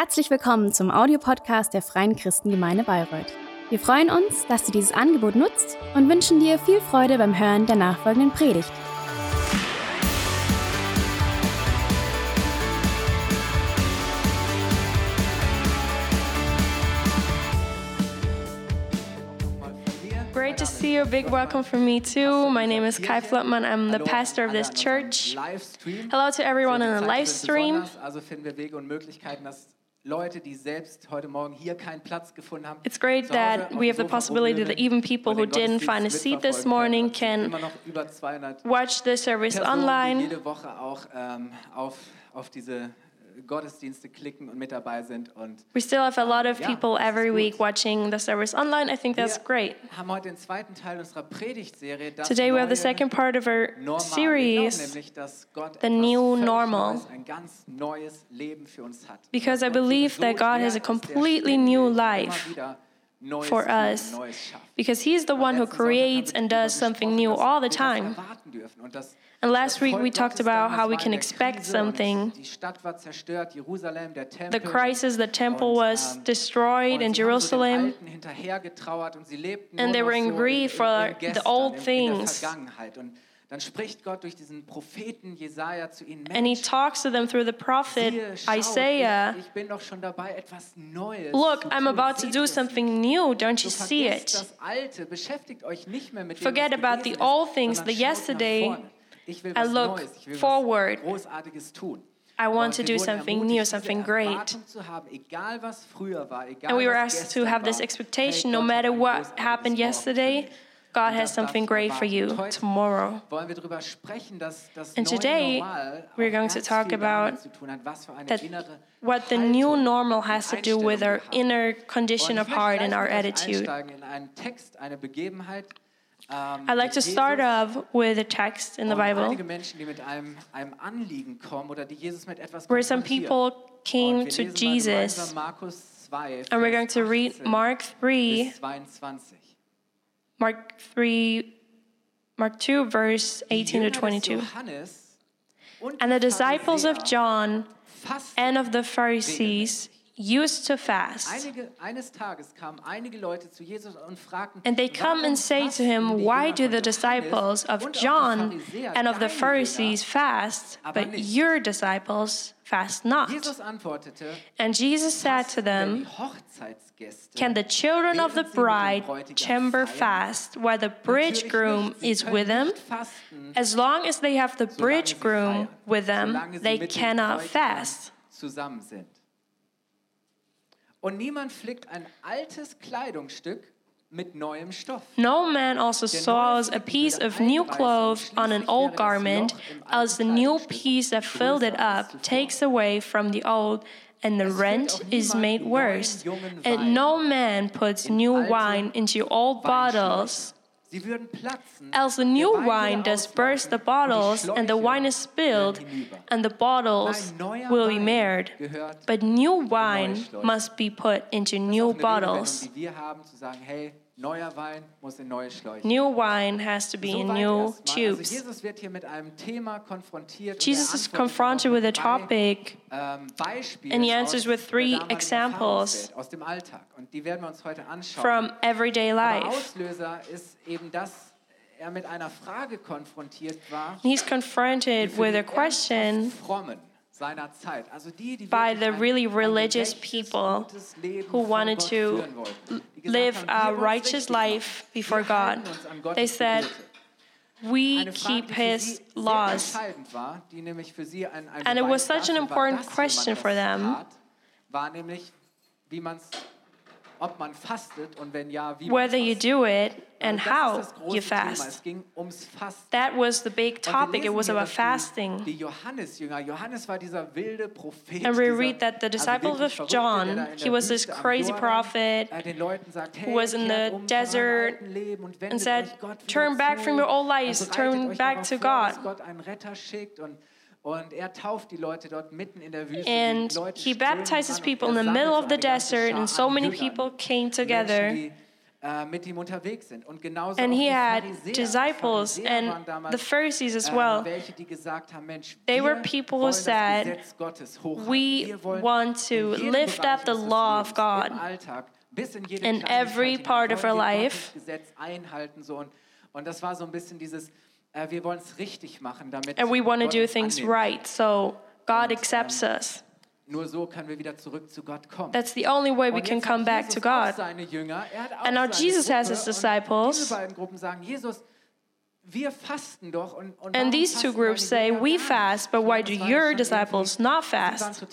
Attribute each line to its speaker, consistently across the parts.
Speaker 1: Herzlich willkommen zum Audiopodcast der Freien Christengemeinde Bayreuth. Wir freuen uns, dass du dieses Angebot nutzt und wünschen dir viel Freude beim Hören der nachfolgenden Predigt.
Speaker 2: Great to see you. A big welcome from me too. My name is Kai Flottmann. I'm the pastor of this church. Hello to everyone on the live stream.
Speaker 3: Also finden wir Wege und Möglichkeiten, dass Leute, die selbst heute Morgen hier keinen Platz gefunden haben,
Speaker 2: It's great that we have the possibility that even people who didn't find a seat this morning can
Speaker 3: Es sind immer noch über 200
Speaker 2: watch the service online.
Speaker 3: jede Woche auch ähm, auf, auf diese Gottesdienste klicken und mit dabei sind. Und
Speaker 2: We still have a lot of
Speaker 3: Ja,
Speaker 2: people every week watching the service online. I think that's
Speaker 3: wir
Speaker 2: great.
Speaker 3: haben heute den zweiten Teil unserer Predigtserie. Das
Speaker 2: Today we have the second part of our
Speaker 3: Normal.
Speaker 2: Series
Speaker 3: nämlich, dass Gott
Speaker 2: The New Normal.
Speaker 3: Neues, ein ganz neues Leben für uns hat.
Speaker 2: Because I believe that God has a completely new life for us. Because He's the one who
Speaker 3: Letzten Sonntag haben
Speaker 2: creates and does something new all the time.
Speaker 3: Erwarten dürfen und dass
Speaker 2: And last week we talked about how we can expect something.
Speaker 3: Die Stadt war zerstört, Jerusalem, der Tempel.
Speaker 2: The crisis, the temple was
Speaker 3: ähm,
Speaker 2: destroyed in
Speaker 3: sie haben so den
Speaker 2: Jerusalem.
Speaker 3: Alten hinterhergetrauert und sie lebten
Speaker 2: And they were in grief for the old
Speaker 3: in, in
Speaker 2: things.
Speaker 3: der Vergangenheit. Und dann spricht Gott durch diesen Propheten Jesaja zu ihnen.
Speaker 2: And he talks to them through the prophet Isaiah.
Speaker 3: Ich, ich bin doch schon dabei, etwas Neues
Speaker 2: Look, I'm about to do something new. Don't you see it?
Speaker 3: das Alte, beschäftigt euch nicht mehr mit
Speaker 2: Forget about the old things, the yesterday.
Speaker 3: Vorne. Ich will
Speaker 2: I look
Speaker 3: Neues, ich will
Speaker 2: forward.
Speaker 3: was Großartiges tun.
Speaker 2: I want to do something new, something great.
Speaker 3: Haben, egal was war, egal
Speaker 2: And we were asked to have this expectation no matter what happened yesterday. God has something great for you tomorrow.
Speaker 3: wollen wir darüber sprechen, dass das
Speaker 2: And today, we're going to talk about
Speaker 3: zu tun hat, was für eine
Speaker 2: that what the new normal has to do with our
Speaker 3: Einstellung wir haben.
Speaker 2: inner condition of heart and our attitude.
Speaker 3: Einsteigen in einen Text, eine Begebenheit. ähm,
Speaker 2: I'd like to start off with a text in the
Speaker 3: oh,
Speaker 2: Bible
Speaker 3: einige Menschen, die mit einem, einem Anliegen kommen oder die Jesus mit etwas
Speaker 2: where some people came to Jesus.
Speaker 3: gemeinsam Markus 2,
Speaker 2: And we're going to read Mark 3, Mark 3, Mark 2, verse 18 to 22. And the disciples of John and of the Pharisees used to fast.
Speaker 3: Einige, eines Tages kamen einige Leute zu Jesus und fragten,
Speaker 2: And they come and say to him, Why do the disciples of
Speaker 3: und auch die
Speaker 2: John and of the Pharisees fast, but your disciples fast not?
Speaker 3: Jesus antwortete,
Speaker 2: And Jesus said to them, Can the children of the
Speaker 3: während sie mit dem
Speaker 2: bride chamber fast while the bridegroom is with them? As long as they have the bridegroom with them, they cannot fast.
Speaker 3: zusammen sind. Und niemand flickt ein altes Kleidungsstück mit neuem Stoff.
Speaker 2: No man also sews a piece of new cloth on an old garment,
Speaker 3: Loch im alten
Speaker 2: else the new piece that filled it up takes away from the old, and the rent is made worse. And no man puts new wine into old bottles,
Speaker 3: Sie würden platzen,
Speaker 2: else the new wine does burst the
Speaker 3: auslaufen und die
Speaker 2: bottles, and the wine is spilled, and the bottles will be marred. But new wine must be put into new
Speaker 3: auch eine Redewendung,
Speaker 2: bottles.
Speaker 3: Die wir haben, zu sagen, hey, neuer Wein muss in neue Schläuche.
Speaker 2: New wine has to be in new
Speaker 3: erstmal. Also
Speaker 2: tubes.
Speaker 3: Jesus wird hier mit einem Thema konfrontiert.
Speaker 2: Jesus is confronted with a
Speaker 3: darauf mit drei,
Speaker 2: topic
Speaker 3: ähm,
Speaker 2: and he answers with three examples
Speaker 3: aus dem Alltag. Und die werden wir uns heute anschauen.
Speaker 2: from everyday
Speaker 3: Aber
Speaker 2: life.
Speaker 3: Auslöser ist eben, dass er mit einer Frage konfrontiert war.
Speaker 2: He's confronted with a question
Speaker 3: Frommen seiner Zeit, also die, die
Speaker 2: by the really religious people who wanted to
Speaker 3: führen wollten. Die gesagt
Speaker 2: live a
Speaker 3: wir wollen es
Speaker 2: righteous life before God. They said, We keep his laws.
Speaker 3: entscheidend war, die nämlich für sie ein, ein
Speaker 2: And it was such an important question for them. Whether
Speaker 3: man
Speaker 2: you do it and how
Speaker 3: das ist das große
Speaker 2: you fast.
Speaker 3: Es ging ums Fasten.
Speaker 2: That was the big topic. It was about fasting.
Speaker 3: Die, die Johannes war dieser wilde Prophet.
Speaker 2: And we read that the disciple of John,
Speaker 3: der da in
Speaker 2: he was this crazy prophet
Speaker 3: den Leuten sagt, hey,
Speaker 2: who was in the
Speaker 3: um
Speaker 2: desert
Speaker 3: alten Leben und wendet
Speaker 2: and said,
Speaker 3: euch Gott wieder
Speaker 2: "Turn back from your old lives, turn back to God."
Speaker 3: Gott einen Retter schickt und und er tauft die Leute dort mitten in der Wüste. Die
Speaker 2: And
Speaker 3: Leute
Speaker 2: he baptizes people in
Speaker 3: er
Speaker 2: the middle of the desert, and so many people came together.
Speaker 3: die mit ihm unterwegs sind. Und genauso
Speaker 2: And he had disciples and the Pharisees as well.
Speaker 3: welche, die haben, Mensch,
Speaker 2: They were people who said,
Speaker 3: Gesetz Gottes hochhalten.
Speaker 2: "We want to lift up the law of God
Speaker 3: in jede
Speaker 2: in every part of our life.
Speaker 3: Gottes Gesetz einhalten. So. Und, und das war so ein bisschen dieses, äh, wir wollen es richtig machen, damit
Speaker 2: And we want to
Speaker 3: Gott
Speaker 2: do
Speaker 3: uns
Speaker 2: things
Speaker 3: annimmt.
Speaker 2: right so God accepts us.
Speaker 3: Nur so können wir wieder zurück zu Gott kommen.
Speaker 2: That's the only way we
Speaker 3: Und
Speaker 2: can
Speaker 3: jetzt
Speaker 2: come
Speaker 3: hat
Speaker 2: back
Speaker 3: Jesus
Speaker 2: to
Speaker 3: auch
Speaker 2: God.
Speaker 3: Seine Jünger, er hat auch
Speaker 2: And now
Speaker 3: seine
Speaker 2: Jesus
Speaker 3: Gruppe
Speaker 2: has his
Speaker 3: und
Speaker 2: disciples.
Speaker 3: Diese beiden Gruppen sagen, Jesus,
Speaker 2: And these two groups say, We fast, but why do your disciples not fast?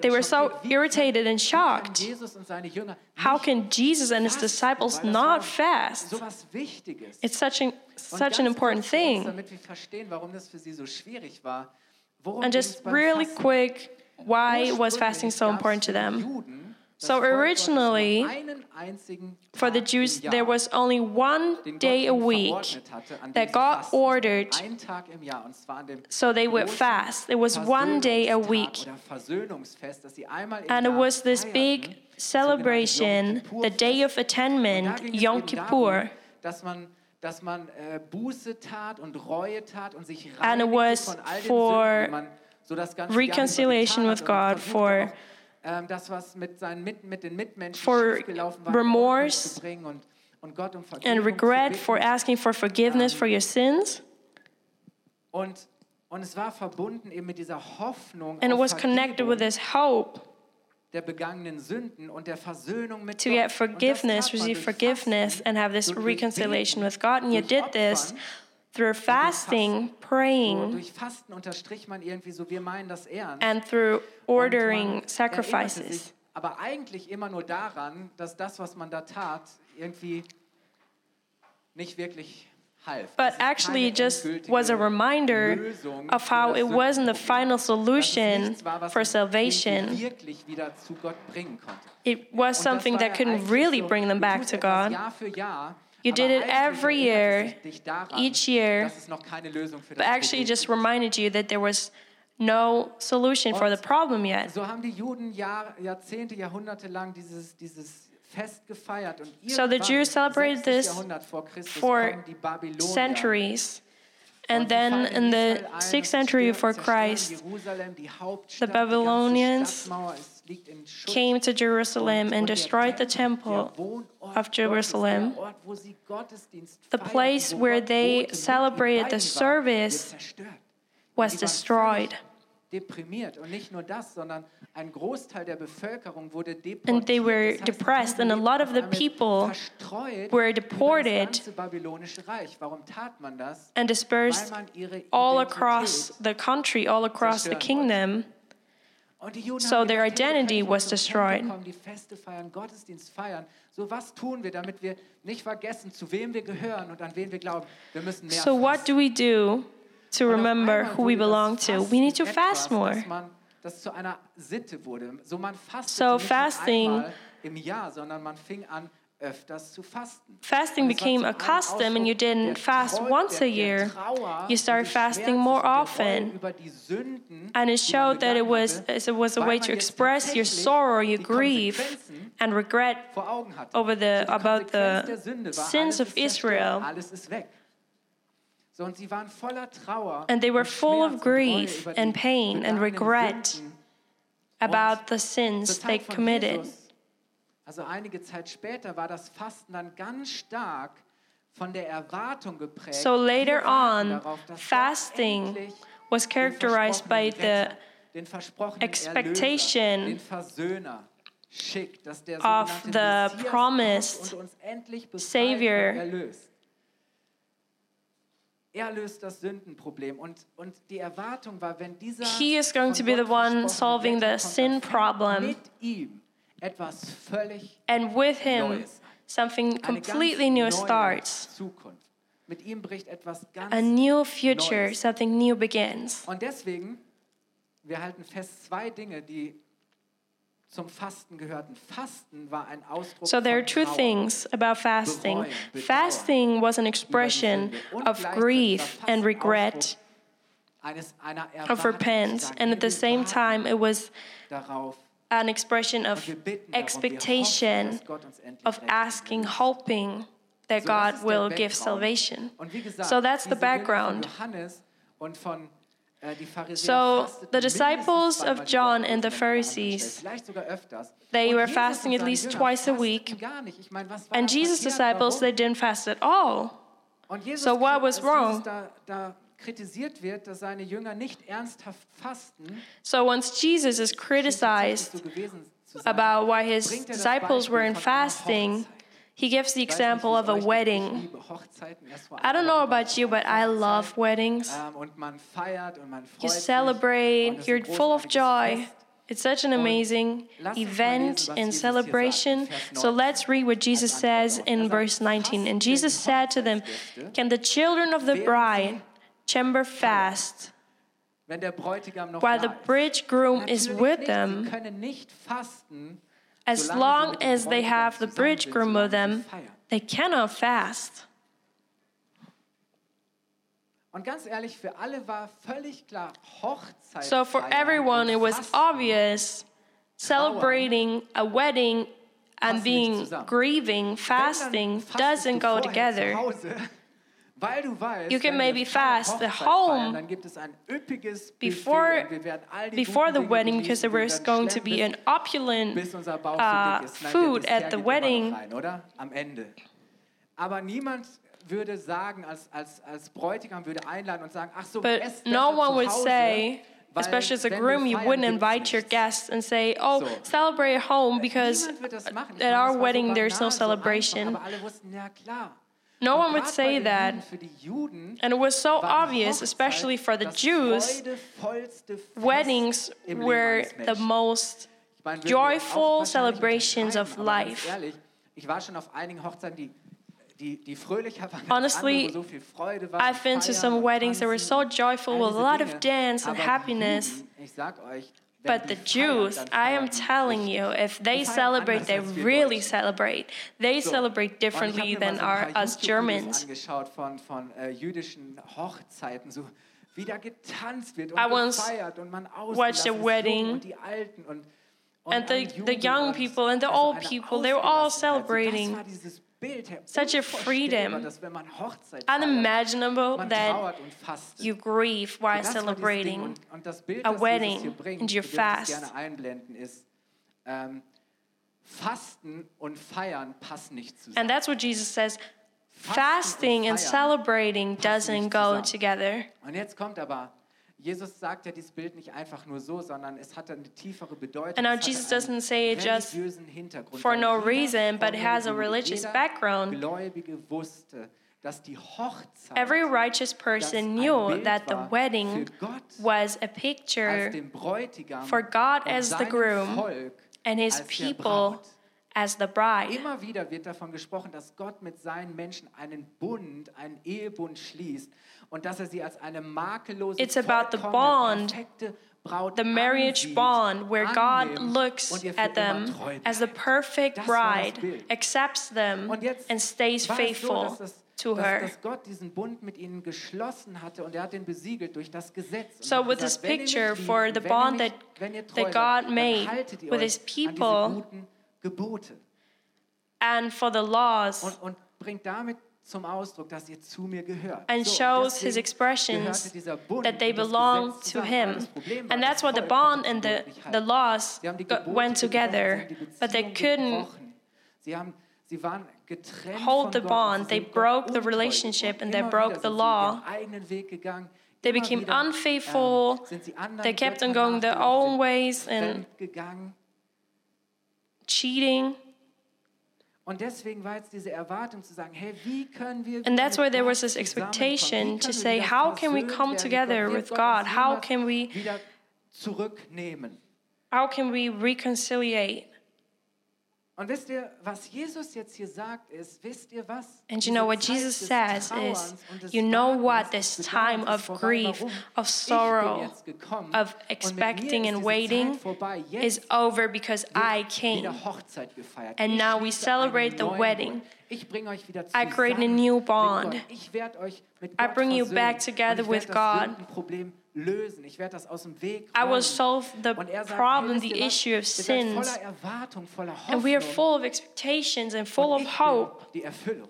Speaker 2: They were so irritated and shocked.
Speaker 3: können Jesus und seine Jünger
Speaker 2: How can Jesus and his disciples not fast?
Speaker 3: So was Wichtiges.
Speaker 2: It's such an such an important
Speaker 3: kurz für uns,
Speaker 2: thing.
Speaker 3: Damit wir verstehen, warum das für sie so schwierig war. Worum
Speaker 2: And just really quick, why was fasting so important to them? So
Speaker 3: Volk Gottes, nur
Speaker 2: originally, For the Jews, there was only one day a week
Speaker 3: verordnet hatte, an dem
Speaker 2: that God ordered
Speaker 3: Ein Tag im Jahr, und zwar an dem
Speaker 2: so they would fast. It was one day a week.
Speaker 3: Oder Versöhnungsfest, das sie einmal im
Speaker 2: And it was this big celebration, the Day of
Speaker 3: Fest. Und da
Speaker 2: Atonement, Yom Kippur.
Speaker 3: Darum, dass man, äh, Buße tat und Reue tat und sich
Speaker 2: And it was
Speaker 3: von all den
Speaker 2: for
Speaker 3: Sünden, man so das ganze
Speaker 2: reconciliation with God, for-
Speaker 3: ähm, das, was mit, seinen, mit, mit den Mitmenschen
Speaker 2: for remorse
Speaker 3: zu bringen und, und Gott um Vergebung
Speaker 2: And regret for asking for forgiveness for your sins.
Speaker 3: Und, und es war verbunden eben mit dieser Hoffnung
Speaker 2: And it was connected with this hope
Speaker 3: der begangenen Sünden und der Versöhnung mit
Speaker 2: to get forgiveness, receive forgiveness, and have this reconciliation with God. And you did this. Through fasting, praying,
Speaker 3: durch Fasten unterstrich man irgendwie so, wir meinen das ernst.
Speaker 2: and through ordering sacrifices.
Speaker 3: aber eigentlich immer nur daran, dass das, was man da tat, irgendwie nicht wirklich half.
Speaker 2: But actually, it just was a reminder of how it wasn't the final solution for salvation.
Speaker 3: wirklich wieder zu Gott bringen konnte.
Speaker 2: It was something that couldn't really bring them back to God.
Speaker 3: Jahr für Jahr,
Speaker 2: You did it every year,
Speaker 3: es dich daran,
Speaker 2: each year,
Speaker 3: dass es noch keine Lösung für
Speaker 2: But actually, just reminded you that there was no solution for the problem yet.
Speaker 3: So haben die Juden Jahr, Jahrzehnte, Jahrhunderte lang dieses, dieses Fest gefeiert. Und
Speaker 2: So the Jews celebrated this
Speaker 3: Jahrhundert vor Christus,
Speaker 2: for
Speaker 3: kommen die Babylonier.
Speaker 2: centuries. And then in the
Speaker 3: Israel ein und
Speaker 2: 6th century before Christ,
Speaker 3: Jerusalem, die Hauptstadt,
Speaker 2: the Babylonians
Speaker 3: Stadtmauer ist- liegt in Schutt.
Speaker 2: came to Jerusalem and destroyed the temple
Speaker 3: oh
Speaker 2: of Jerusalem,
Speaker 3: Gottes, der Ort, wo sie Gottesdienst
Speaker 2: the place where they
Speaker 3: wohnte, mit ihm,
Speaker 2: celebrated the service was destroyed.
Speaker 3: Deprimiert. Und nicht nur das, sondern ein Großteil der Bevölkerung.
Speaker 2: And they were depressed, and a lot of the people were deported
Speaker 3: ganze babylonische Reich. Warum tat man das?
Speaker 2: and dispersed all across the country, all across the kingdom.
Speaker 3: Und die Juden
Speaker 2: So their
Speaker 3: gedacht, hey, wir
Speaker 2: identity was destroyed.
Speaker 3: Kommen, die Feste feiern, Gottesdienst feiern. So was tun wir, damit wir nicht vergessen, zu wem wir gehören und an wen wir glauben. Wir müssen mehr
Speaker 2: So, what do we do to remember who we belong to? We need to fast more.
Speaker 3: Man, das zu einer Sitte wurde. So man fastet
Speaker 2: So
Speaker 3: nicht
Speaker 2: fasting-
Speaker 3: nur einmal im Jahr, sondern man fing an, öfters zu fasten.
Speaker 2: Fasting
Speaker 3: Und es war
Speaker 2: became a custom, and you didn't fast once a year. You started fasting more
Speaker 3: und der Reue
Speaker 2: often.
Speaker 3: Über die Sünden,
Speaker 2: And it showed that it was, it was a way to express your sorrow, your grief, and regret
Speaker 3: vor Augen hatte.
Speaker 2: over the, about the sins of Israel.
Speaker 3: Alles ist weg. So, und sie waren voller Trauer
Speaker 2: And they were full of
Speaker 3: Schmerz und Reue
Speaker 2: grief and pain and regret about the sins they committed.
Speaker 3: Also einige Zeit später, war das Fasten dann ganz stark von der Erwartung geprägt.
Speaker 2: So later on, fasting was characterized by the expectation of the promised Savior.
Speaker 3: Er löst das Sündenproblem und, und die Erwartung war, wenn dieser
Speaker 2: He is going to be the one solving the sin problem.
Speaker 3: Mit ihm etwas völlig
Speaker 2: And with him,
Speaker 3: Neues
Speaker 2: something completely new starts.
Speaker 3: Zukunft. Mit ihm bricht etwas ganz
Speaker 2: A new future,
Speaker 3: Neues.
Speaker 2: something new begins.
Speaker 3: Und deswegen, wir halten fest, zwei Dinge, die zum Fasten gehörten. Fasten war ein Ausdruck
Speaker 2: So there are two things about fasting. Fasting was an expression of grief and regret,
Speaker 3: Eines,
Speaker 2: of repent,
Speaker 3: Erwartung,
Speaker 2: and at the same time, it was
Speaker 3: darauf,
Speaker 2: an expression of
Speaker 3: Und wir bitten darum, wir hoffen,
Speaker 2: expectation,
Speaker 3: dass Gott uns endlich
Speaker 2: of asking, hoping that God will give salvation.
Speaker 3: Und wie gesagt,
Speaker 2: So that's the background.
Speaker 3: Von Johannes und von, äh,
Speaker 2: So the disciples of John and the
Speaker 3: wenn man anstellt,
Speaker 2: Pharisees,
Speaker 3: vielleicht sogar öfters.
Speaker 2: they were fasting at least twice a week.
Speaker 3: Gar nicht. Ich meine, was war
Speaker 2: And Jesus' disciples, they didn't fast at all. So what was wrong?
Speaker 3: Kritisiert wird, dass seine Jünger nicht ernsthaft fasten,
Speaker 2: So once Jesus is criticized
Speaker 3: so gewesen zu sein,
Speaker 2: about why his
Speaker 3: er
Speaker 2: disciples
Speaker 3: von einer
Speaker 2: fasting, he gives the
Speaker 3: Ich weiß nicht,
Speaker 2: example of a
Speaker 3: euch geht. Ich
Speaker 2: wedding.
Speaker 3: liebe Hochzeiten. Erst vor
Speaker 2: I don't know about you, but I love weddings.
Speaker 3: Ähm, und man feiert und man freut
Speaker 2: You celebrate, you're full of joy. It's such an amazing
Speaker 3: lasst uns mal
Speaker 2: event and
Speaker 3: Jesus hier sagt
Speaker 2: celebration. So let's read what Jesus says in
Speaker 3: Er
Speaker 2: verse 19. And Jesus said to them, Can the children of the bride chamber fast
Speaker 3: wenn der Bräutigam noch
Speaker 2: while the
Speaker 3: ist.
Speaker 2: bridegroom is with them as long as they have the bridegroom with them? They cannot fast.
Speaker 3: Und ganz ehrlich, für alle war völlig klar,
Speaker 2: So for everyone, it was obvious celebrating a wedding and being grieving, fasting doesn't go together. You can maybe fast at home
Speaker 3: feiern, dann gibt es ein üppiges
Speaker 2: before-
Speaker 3: Buffet und wir werden all die
Speaker 2: Before the wedding, because there was going to be an opulent uh,
Speaker 3: so dick ist. Nein,
Speaker 2: food at the
Speaker 3: geht immer noch
Speaker 2: wedding. But no one would say, especially as a groom, you wouldn't invite your guests and say, oh, celebrate at home because
Speaker 3: Niemand wird das machen. Ich
Speaker 2: at our wedding there's no
Speaker 3: banal, so einfach,
Speaker 2: celebration.
Speaker 3: Aber alle wussten, ja klar.
Speaker 2: No one would say that.
Speaker 3: Juden, für die Juden
Speaker 2: And it was so obvious, especially for the Jews, weddings were the most
Speaker 3: Ich meine, würden wir
Speaker 2: joyful celebrations of
Speaker 3: untertreiben, aber ganz
Speaker 2: life. Honestly,
Speaker 3: andere, wo so viel Freude war,
Speaker 2: I've been to some weddings that were so joyful with a lot of dance and happiness.
Speaker 3: Juden, ich sag euch, wenn
Speaker 2: But the Jews, I am
Speaker 3: um,
Speaker 2: telling you, if they celebrate, they
Speaker 3: anders als wir
Speaker 2: really celebrate. They celebrate differently than our, us Germans.
Speaker 3: angeschaut von, von äh, jüdischen Hochzeiten, so wie da getanzt wird und
Speaker 2: I once
Speaker 3: gefeiert und man
Speaker 2: watched a wedding,
Speaker 3: und die Alten und, und
Speaker 2: and the- the young people and the old people, they were all celebrating.
Speaker 3: Das war dieses Bild, Herr,
Speaker 2: Such a freedom.
Speaker 3: dass wenn man Hochzeit feiert,
Speaker 2: Unimaginable that
Speaker 3: trauert und fastet.
Speaker 2: you grieve while
Speaker 3: Das war dieses Ding.
Speaker 2: celebrating.
Speaker 3: Und, und das Bild,
Speaker 2: a wedding and you
Speaker 3: ihr dürft es
Speaker 2: fast.
Speaker 3: gerne einblenden, ist, ähm, Fasten und Feiern passen nicht zusammen.
Speaker 2: And that's what Jesus says. Fasting and celebrating doesn't go together.
Speaker 3: Jesus sagt ja dieses Bild nicht einfach nur so, sondern es hat eine tiefere Bedeutung.
Speaker 2: And now Jesus doesn't say it just for no reason, but it has a religious background.
Speaker 3: Gläubige wusste, dass die Hochzeit
Speaker 2: Every righteous person knew that the wedding was a picture for God as the groom and his people. As the bride.
Speaker 3: Immer wieder wird davon gesprochen, dass Gott mit seinen Menschen einen Bund, einen Ehebund schließt und dass er sie als eine makellose,
Speaker 2: It's about the bond,
Speaker 3: perfekte Braut
Speaker 2: The marriage
Speaker 3: ansieht,
Speaker 2: bond where God looks
Speaker 3: und ihr für
Speaker 2: at them as the perfect
Speaker 3: Das
Speaker 2: bride, accepts them
Speaker 3: jetzt
Speaker 2: and stays
Speaker 3: so,
Speaker 2: faithful
Speaker 3: dass, das,
Speaker 2: to
Speaker 3: dass,
Speaker 2: her.
Speaker 3: dass Gott diesen Bund mit ihnen geschlossen hatte und er hat den besiegelt durch das Gesetz. Und
Speaker 2: So with this
Speaker 3: gesagt, mich
Speaker 2: picture for the bond that-
Speaker 3: wenn ihr treu
Speaker 2: that God made with his people.
Speaker 3: Gebote.
Speaker 2: and for the laws
Speaker 3: und, und bringt damit zum Ausdruck, dass ihr zu mir gehört.
Speaker 2: and
Speaker 3: So,
Speaker 2: shows his expressions
Speaker 3: gehörte dieser Bund
Speaker 2: that they belong to him.
Speaker 3: Aber das Problem war,
Speaker 2: And that's what the bond and the, the laws
Speaker 3: Sie haben die
Speaker 2: go-
Speaker 3: Gebote
Speaker 2: went together,
Speaker 3: sie haben die
Speaker 2: but they couldn't.
Speaker 3: Sie, haben, sie waren
Speaker 2: hold the bond. They broke the relationship and they broke the law.
Speaker 3: ihren eigenen Weg gegangen.
Speaker 2: They became
Speaker 3: ähm,
Speaker 2: unfaithful.
Speaker 3: Ähm, anderen
Speaker 2: They kept on going their own ways and. Cheating.
Speaker 3: Und deswegen war jetzt diese Erwartung zu sagen, hey, wie können wir
Speaker 2: And that's why there was this expectation to say, how can we come together with God? How can we
Speaker 3: zurücknehmen?
Speaker 2: how can we reconciliate?
Speaker 3: Und wisst ihr, was Jesus jetzt hier sagt, ist, wisst ihr was?
Speaker 2: And you know what Jesus says is,
Speaker 3: Trauerns und des
Speaker 2: you know what, this time of grief, of sorrow,
Speaker 3: bin jetzt gekommen
Speaker 2: of
Speaker 3: und mit mir
Speaker 2: expecting and waiting
Speaker 3: Zeit vorbei. Jetzt
Speaker 2: is over because I came.
Speaker 3: wieder Hochzeit gefeiert.
Speaker 2: And now we celebrate the wedding.
Speaker 3: Bund. Ich bringe euch wieder
Speaker 2: I create a new bond.
Speaker 3: Gott. Ich werde euch mit
Speaker 2: I bring you back together with God.
Speaker 3: Lösen. Ich werde das aus dem Weg
Speaker 2: I will solve the
Speaker 3: er
Speaker 2: problem, the issue of sins.
Speaker 3: voller Erwartung, voller Hoffnung.
Speaker 2: And we are full of expectations and full of hope.
Speaker 3: die Erfüllung.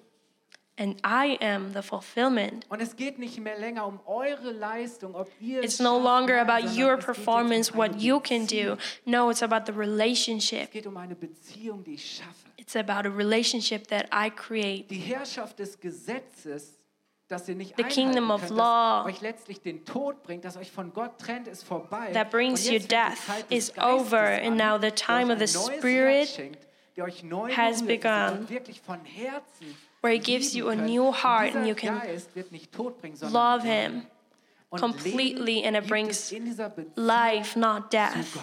Speaker 2: And I am the fulfillment.
Speaker 3: Und es geht nicht mehr länger um eure Leistung, ob ihr
Speaker 2: It's no longer about
Speaker 3: sondern
Speaker 2: your
Speaker 3: um
Speaker 2: performance, what you can do. No, it's about the relationship.
Speaker 3: geht um eine Beziehung, die ich schaffe.
Speaker 2: It's about a relationship that I create.
Speaker 3: Die Herrschaft des Gesetzes, das ihr nicht
Speaker 2: The kingdom of
Speaker 3: könnt,
Speaker 2: law.
Speaker 3: euch letztlich den Tod bringt, das euch von Gott trennt, ist vorbei.
Speaker 2: That brings you
Speaker 3: jetzt fängt die
Speaker 2: death is
Speaker 3: Geistes
Speaker 2: over,
Speaker 3: an,
Speaker 2: and now the time of the Spirit
Speaker 3: schenkt, der euch neu
Speaker 2: has begun,
Speaker 3: Gott wirklich von Herzen
Speaker 2: where He gives you a new heart and you can
Speaker 3: Geist wird nicht Tod bringen,
Speaker 2: love Him completely, and it brings
Speaker 3: es in dieser Beziehung
Speaker 2: life, not death.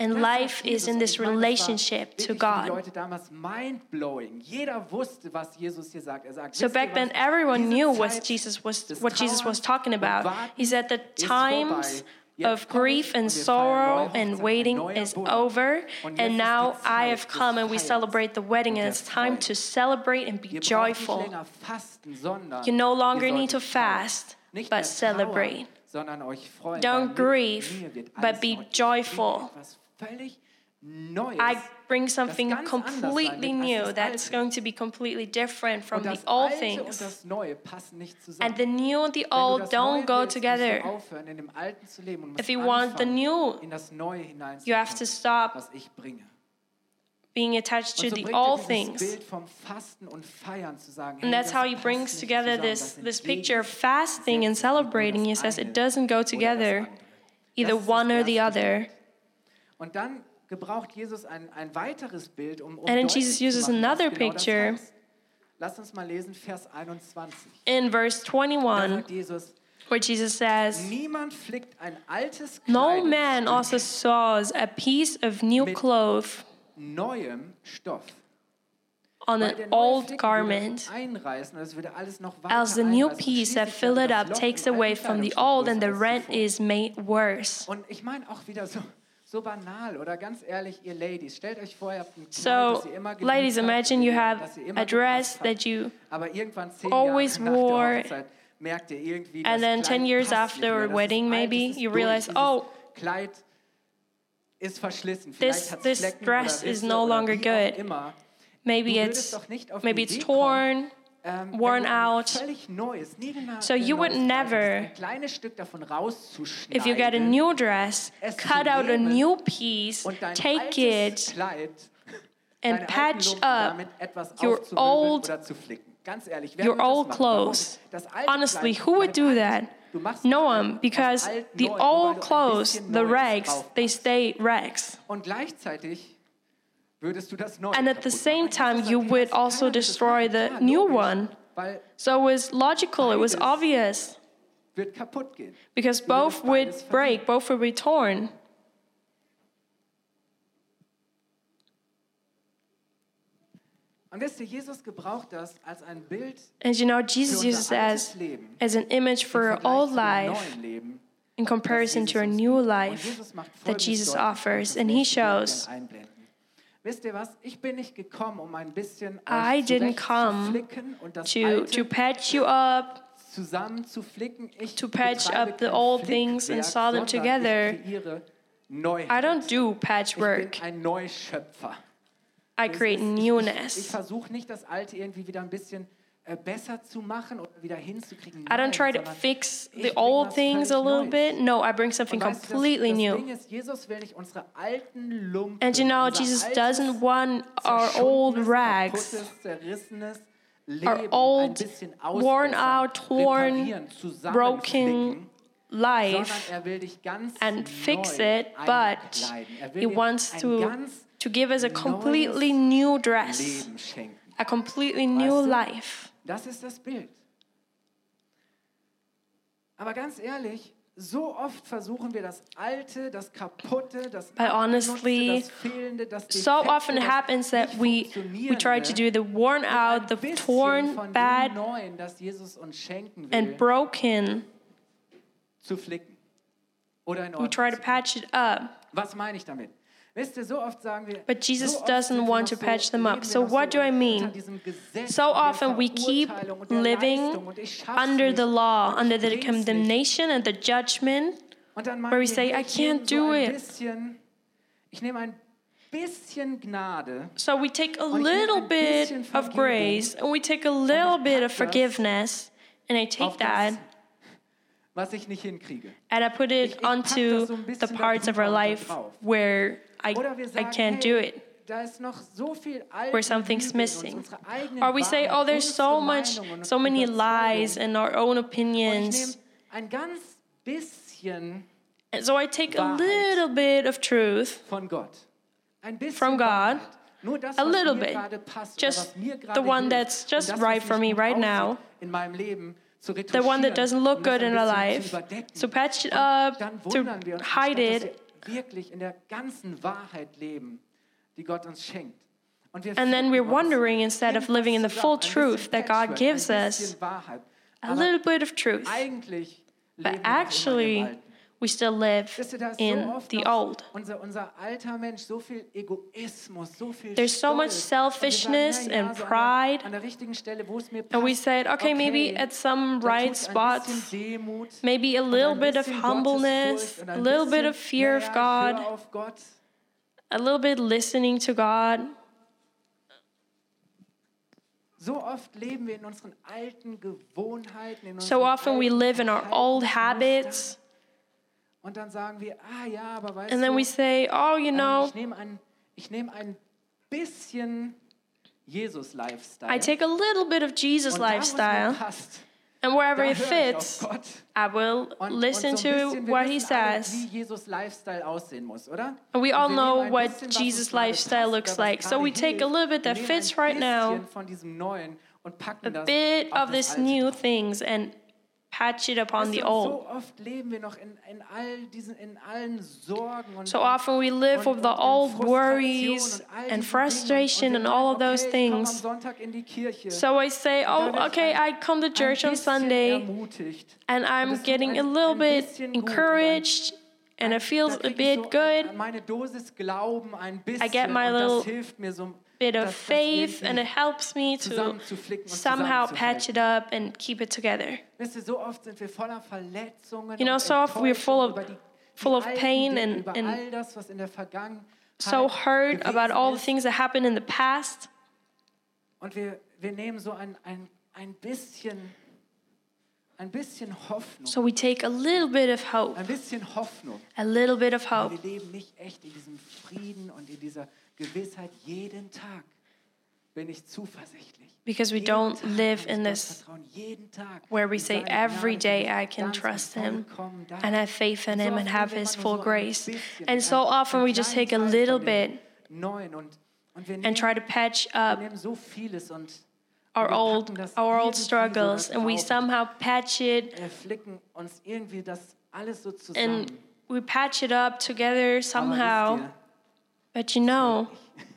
Speaker 2: And life is in this
Speaker 3: ich meine, das war
Speaker 2: relationship to
Speaker 3: wirklich für Die
Speaker 2: God.
Speaker 3: Leute damals mindblowing. Jeder wusste, was Jesus hier sagt. Er
Speaker 2: So back then, everyone knew what Jesus was what Jesus was talking about. He said the times of grief and
Speaker 3: und wir feiern
Speaker 2: sorrow and waiting is over, and now I have come and we celebrate the wedding, and it's time to celebrate and be
Speaker 3: Ihr braucht nicht
Speaker 2: joyful.
Speaker 3: länger fasten, sondern
Speaker 2: You no longer need to fast, but celebrate.
Speaker 3: trauern, sondern euch freuen.
Speaker 2: Don't grieve, but be joyful.
Speaker 3: Völlig Neues.
Speaker 2: I bring something
Speaker 3: ganz anders sein
Speaker 2: completely new that's going to be completely different from the old things.
Speaker 3: das Neue passen nicht zusammen.
Speaker 2: And the new and the old don't go together.
Speaker 3: Du aufhören, in dem Alten zu leben und musst
Speaker 2: If you want the new,
Speaker 3: in das Neue hinein
Speaker 2: you have to stop
Speaker 3: was ich bringe.
Speaker 2: being attached to the
Speaker 3: bringt
Speaker 2: old
Speaker 3: er
Speaker 2: things.
Speaker 3: Bild vom Fasten und Feiern zu sagen.
Speaker 2: And that's how he brings together this, this picture of fasting and
Speaker 3: nicht nur das
Speaker 2: celebrating. He says it doesn't go together, either
Speaker 3: Das ist das
Speaker 2: one or the other.
Speaker 3: Und dann gebraucht Jesus ein, ein weiteres Bild, um, um
Speaker 2: And then Jesus
Speaker 3: zu
Speaker 2: uses another
Speaker 3: genau
Speaker 2: picture.
Speaker 3: Lass uns mal lesen, Vers 21.
Speaker 2: In verse
Speaker 3: Da
Speaker 2: 21,
Speaker 3: sagt Jesus,
Speaker 2: where Jesus says,
Speaker 3: niemand flickt ein altes
Speaker 2: No man also saws a piece of new cloth on an old garment. Else the new piece that
Speaker 3: Schließlich
Speaker 2: fill
Speaker 3: wäre
Speaker 2: it up takes away from the old, and the rent is made worse.
Speaker 3: Und ich meine auch wieder so, so banal oder ganz ehrlich, ihr Ladies, stellt euch vor, ihr habt ein Kleid,
Speaker 2: So,
Speaker 3: das ihr immer
Speaker 2: ladies, imagine you have
Speaker 3: das ihr immer
Speaker 2: a dress that you
Speaker 3: Aber irgendwann zehn
Speaker 2: always
Speaker 3: Jahre nach
Speaker 2: wore,
Speaker 3: der Hochzeit merkt ihr irgendwie,
Speaker 2: and then 10 years after a wedding, maybe, you realize, oh,
Speaker 3: Kleid ist verschlissen.
Speaker 2: this- this dress is no longer good. Maybe it's
Speaker 3: würdest doch nicht auf
Speaker 2: maybe it's torn.
Speaker 3: Ähm,
Speaker 2: worn out.
Speaker 3: Völlig neues, niegelnagelneues
Speaker 2: So you would never,
Speaker 3: ein kleines Stück davon rauszuschneiden.
Speaker 2: If you get a new dress, cut out a new piece, take it, and patch up your old-
Speaker 3: oder zu flicken. Ganz ehrlich, wer
Speaker 2: your old clothes. Honestly, who would do that? No one, because the
Speaker 3: neu, nur weil
Speaker 2: old clothes, the rags, they stay rags. And at the same time, you would also destroy the new one. So it was logical, it was obvious,
Speaker 3: wird kaputt gehen.
Speaker 2: because both would break, both would be torn.
Speaker 3: Und wisst ihr, Jesus gebraucht das als ein Bild
Speaker 2: And you know, Jesus uses as, as an image for our old life in comparison to our new life that Jesus offers. And he
Speaker 3: möchte ich euch
Speaker 2: shows.
Speaker 3: Wisst ihr was? Ich bin nicht gekommen, um ein bisschen
Speaker 2: I didn't come
Speaker 3: und das
Speaker 2: to, to patch you up,
Speaker 3: zusammenzuflicken. Ich
Speaker 2: to patch up the old things and sew them together.
Speaker 3: Ich.
Speaker 2: I don't do
Speaker 3: ich
Speaker 2: patchwork.
Speaker 3: bin ein Neuschöpfer.
Speaker 2: I create
Speaker 3: ist- ich- Ich, ich
Speaker 2: newness.
Speaker 3: versuche nicht, das Alte irgendwie wieder ein bisschen besser zu machen oder wieder hinzukriegen.
Speaker 2: I don't try to fix the old things a little bit. No, I bring something
Speaker 3: weißt du, das,
Speaker 2: completely new.
Speaker 3: Ist, Jesus will nicht unsere alten Lumpen,
Speaker 2: And you know, Jesus doesn't want our old rags, our old, worn out, torn, broken life
Speaker 3: er will dich ganz
Speaker 2: and fix it, but.
Speaker 3: Er
Speaker 2: He wants to, to give us a completely new dress, a completely new life.
Speaker 3: Das ist das Bild. Aber ganz ehrlich, so oft versuchen wir das Alte, das Kaputte, das
Speaker 2: But honestly,
Speaker 3: das Fehlende, das
Speaker 2: So
Speaker 3: Defekte,
Speaker 2: often it
Speaker 3: das
Speaker 2: happens that we, we try to do the worn out, the torn, bad,
Speaker 3: Neuen, das Jesus uns schenken will,
Speaker 2: and broken.
Speaker 3: zu flicken. Oder in
Speaker 2: We
Speaker 3: Ordnung
Speaker 2: try to patch it up.
Speaker 3: Was meine ich damit? Wisst ihr, so oft sagen wir,
Speaker 2: But Jesus doesn't want to patch them up. So what do I mean?
Speaker 3: unter diesem Gesetz
Speaker 2: So often we keep
Speaker 3: Verurteilung und der
Speaker 2: living
Speaker 3: Leistung und ich schaff's
Speaker 2: under the law, under the condemnation and the judgment. Where we say, I can't do it.
Speaker 3: Bisschen, ich nehme ein bisschen Gnade
Speaker 2: So we take a
Speaker 3: Und ich nehme
Speaker 2: little bit of grace and we take a little bit of forgiveness and I take that
Speaker 3: das, was ich nicht hinkriege.
Speaker 2: and I put it onto
Speaker 3: das so ein
Speaker 2: the parts of our life where I, I can't do it.
Speaker 3: Da ist noch so viel
Speaker 2: Where something's
Speaker 3: Lüge in uns,
Speaker 2: missing. Or we say, oh, there's so much, so many lies and our own opinions.
Speaker 3: nehme ein ganz bisschen
Speaker 2: And so I take a little bit of truth
Speaker 3: von Gott. Ein
Speaker 2: From God.
Speaker 3: Wahrheit. Nur das,
Speaker 2: A little bit. Just
Speaker 3: oder was mir
Speaker 2: the one that's just right for me right now.
Speaker 3: in meinem Leben zu
Speaker 2: the one that doesn't look good in our life, so patch it up, to
Speaker 3: wundern wir uns,
Speaker 2: hide it,
Speaker 3: wirklich in der ganzen Wahrheit leben, die Gott uns schenkt. Und wir
Speaker 2: and then we're wondering instead of living in the full truth that God gives us, a little bit of truth. But
Speaker 3: leben wir noch immer im
Speaker 2: actually. We still live
Speaker 3: Wisst ihr, da ist
Speaker 2: in the old.
Speaker 3: Unser, unser alter Mensch, so viel Egoismus, so viel
Speaker 2: There's so much
Speaker 3: Stolz. Und wir sagen,
Speaker 2: selfishness and pride.
Speaker 3: An der, an der richtigen Stelle, wo es mir passt.
Speaker 2: And we said, okay, maybe at some right spots, maybe a little bit of humbleness, a little bit of fear of God,
Speaker 3: höre auf Gott.
Speaker 2: a little bit listening to God.
Speaker 3: So oft leben wir in unseren alten Gewohnheiten, in
Speaker 2: So
Speaker 3: unseren
Speaker 2: often we live in our old habits,
Speaker 3: Und dann sagen wir, ah ja, aber weißt
Speaker 2: and then
Speaker 3: du,
Speaker 2: we say, oh, you
Speaker 3: ähm,
Speaker 2: know,
Speaker 3: ich nehme ein, ich nehme ein bisschen Jesus-Lifestyle.
Speaker 2: I take a little bit of Jesus
Speaker 3: und da, wo es mir
Speaker 2: lifestyle, and wherever it fits. I will listen to what he says.
Speaker 3: wie Jesus Lifestyle aussehen muss, oder?
Speaker 2: And we all know what Jesus lifestyle looks like. So we take a little bit that fits right now.
Speaker 3: Von neuen und
Speaker 2: a
Speaker 3: das
Speaker 2: bit of this new things, and patch it upon the old.
Speaker 3: So oft leben wir noch in, in all diesen, in allen Sorgen und
Speaker 2: So often we live with the old worries and frustration and all of those
Speaker 3: okay, ich komme am
Speaker 2: things.
Speaker 3: Sonntag in die Kirche.
Speaker 2: So I say, oh, okay, I come to church on Sunday, and I'm getting a little bit
Speaker 3: bisschen gut. Und dann-
Speaker 2: encouraged, and it feels a bit
Speaker 3: so
Speaker 2: good.
Speaker 3: Meine Dosis Glauben ein bisschen
Speaker 2: get my little
Speaker 3: hilft mir so
Speaker 2: Bit of faith, and it helps me to somehow patch it up and keep it together.
Speaker 3: So oft sind wir voller Verletzungen
Speaker 2: You know, so oft we're full of-
Speaker 3: Enttäuschung über die,
Speaker 2: full of pain and- and
Speaker 3: all das, was in der
Speaker 2: So hurt about all the things that happened in the past.
Speaker 3: So
Speaker 2: we take a little bit of hope,
Speaker 3: ein bisschen Hoffnung.
Speaker 2: a little bit of hope.
Speaker 3: wir leben nicht echt in diesem Frieden und in dieser Gewissheit. Jeden Tag bin ich zuversichtlich.
Speaker 2: Because we don't live in this
Speaker 3: vertrauen. Jeden Tag
Speaker 2: where we say every day I can trust Him and have faith in Him and have His full
Speaker 3: nur so ein
Speaker 2: grace. And so often we just take a little bit
Speaker 3: Neuen und, und wir
Speaker 2: and try to patch up our old our old struggles and we somehow patch it
Speaker 3: flicken uns irgendwie das alles so
Speaker 2: and we patch it up together somehow. But you know,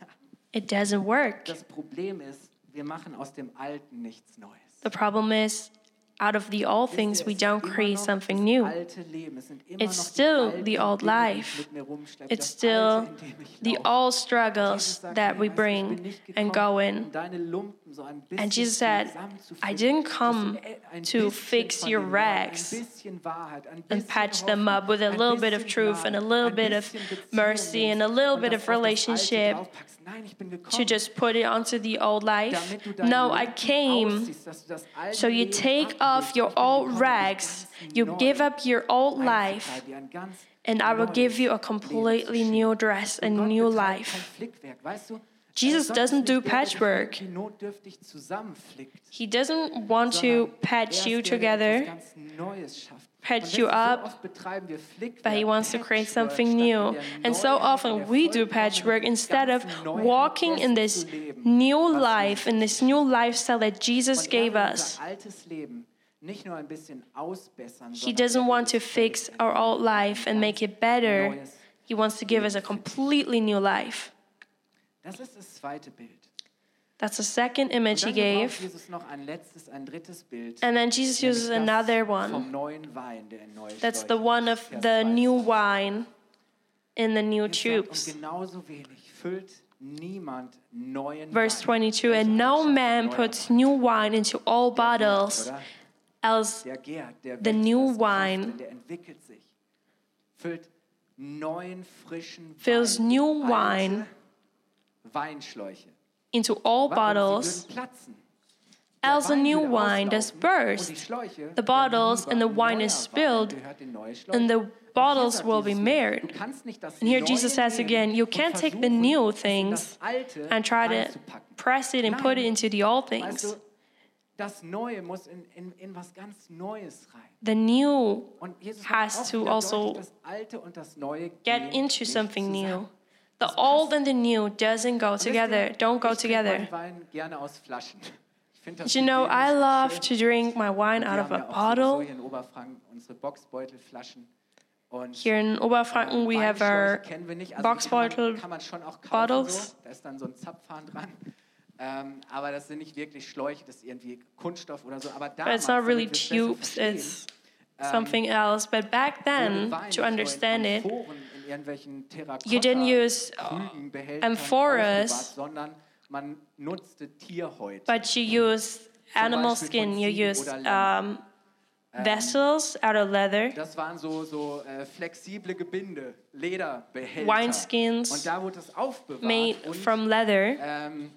Speaker 2: it doesn't work.
Speaker 3: das Problem ist, wir machen aus dem Alten nichts Neues.
Speaker 2: The problem is, out of the old things, we don't create something new.
Speaker 3: alte Leben. Es sind immer
Speaker 2: It's still the old
Speaker 3: Dinge, die ich
Speaker 2: life.
Speaker 3: mit mir rumschleppe,
Speaker 2: It's still
Speaker 3: Alte, in dem ich
Speaker 2: the old struggles that we
Speaker 3: weißt du, ich bin
Speaker 2: bring and go
Speaker 3: um
Speaker 2: in.
Speaker 3: deine Lumpen so ein bisschen
Speaker 2: And Jesus said, I didn't come to fix your rags
Speaker 3: ein bisschen Wahrheit, ein
Speaker 2: and patch them up with a little bit of truth and a little bit of mercy and a little bit of
Speaker 3: auf das Alte
Speaker 2: relationship
Speaker 3: draufpackst. Nein, ich bin
Speaker 2: to just put it onto the old life.
Speaker 3: damit du deine
Speaker 2: No, I came
Speaker 3: ausziehst, dass du das alte
Speaker 2: so you take off
Speaker 3: ablegst.
Speaker 2: your old rags, you give up your old life, and I will give you a completely new dress, a
Speaker 3: Und Gott
Speaker 2: new life. Jesus doesn't do patchwork. He doesn't want to patch you together, patch you up, but he wants to create something new. And so often we do patchwork instead of walking in this new life, in this new lifestyle that Jesus gave us.
Speaker 3: Unser altes Leben nicht nur ein bisschen ausbessern,
Speaker 2: He doesn't want to fix our old life and make it better. He wants to give us a completely new life.
Speaker 3: Das ist das zweite Bild.
Speaker 2: That's the second image he gave.
Speaker 3: Jesus noch ein letztes, ein drittes Bild.
Speaker 2: And then Jesus uses another one.
Speaker 3: neuen Wein, der
Speaker 2: That's the one of the new wine. in the new tubes.
Speaker 3: genauso wenig füllt niemand neuen
Speaker 2: Verse 22 And no man puts new wine into
Speaker 3: gärt,
Speaker 2: bottles,
Speaker 3: oder?
Speaker 2: else
Speaker 3: Der gärt, der
Speaker 2: the new
Speaker 3: da ist Kraft
Speaker 2: wine
Speaker 3: der entwickelt sich. Füllt neuen, frischen
Speaker 2: fills new wine
Speaker 3: Weinschläuche.
Speaker 2: into all bottles. Else the new wine does
Speaker 3: auslaufen und die
Speaker 2: burst, the bottles and the wine is spilled,
Speaker 3: gehört in neue Schläuche.
Speaker 2: and the bottles will be marred.
Speaker 3: du kannst nicht das
Speaker 2: And here Jesus says again, you can't take the new things and try to press it and put it into the old things.
Speaker 3: Das Neue muss in, in, in was ganz Neues rein.
Speaker 2: The new has to also
Speaker 3: das Alte und das Neue
Speaker 2: get into something new. The old and the new doesn't go
Speaker 3: Und wisst ihr,
Speaker 2: together, don't go together.
Speaker 3: meinen Wein gerne aus Flaschen. Ich finde das
Speaker 2: You know, I love to drink my wine out of a bottle.
Speaker 3: hier in Oberfranken unsere Bocksbeutelflaschen. Und
Speaker 2: Here in Oberfranken, we have our
Speaker 3: kennen wir nicht. Also die
Speaker 2: Bocksbeutel
Speaker 3: kann man, kann man schon auch kaufen,
Speaker 2: bottles.
Speaker 3: So. Da ist dann so ein Zapfhahn dran. Ähm, aber das sind nicht wirklich Schläuche, das ist irgendwie Kunststoff oder so. Aber
Speaker 2: but
Speaker 3: damals,
Speaker 2: it's not really
Speaker 3: damit wir es besser
Speaker 2: tubes,
Speaker 3: verstehen,
Speaker 2: it's
Speaker 3: ähm,
Speaker 2: something else. But back
Speaker 3: wurde
Speaker 2: then,
Speaker 3: Wein
Speaker 2: to
Speaker 3: so in
Speaker 2: understand it,
Speaker 3: Amphoren, in irgendwelchen
Speaker 2: you didn't use uh,
Speaker 3: Terrakotta-Krügen, Behältern
Speaker 2: amphoras,
Speaker 3: aufbewahrt, sondern man nutzte Tierhäute.
Speaker 2: but you use animal
Speaker 3: Beispiel
Speaker 2: skin,
Speaker 3: von
Speaker 2: you
Speaker 3: Ziegen
Speaker 2: use
Speaker 3: oder Lämmern.
Speaker 2: um, vessels out of leather,
Speaker 3: Das waren so, so äh, flexible Gebinde, Lederbehälter.
Speaker 2: Wineskins
Speaker 3: Und da wurde es aufbewahrt
Speaker 2: made
Speaker 3: und,
Speaker 2: from leather.
Speaker 3: ähm,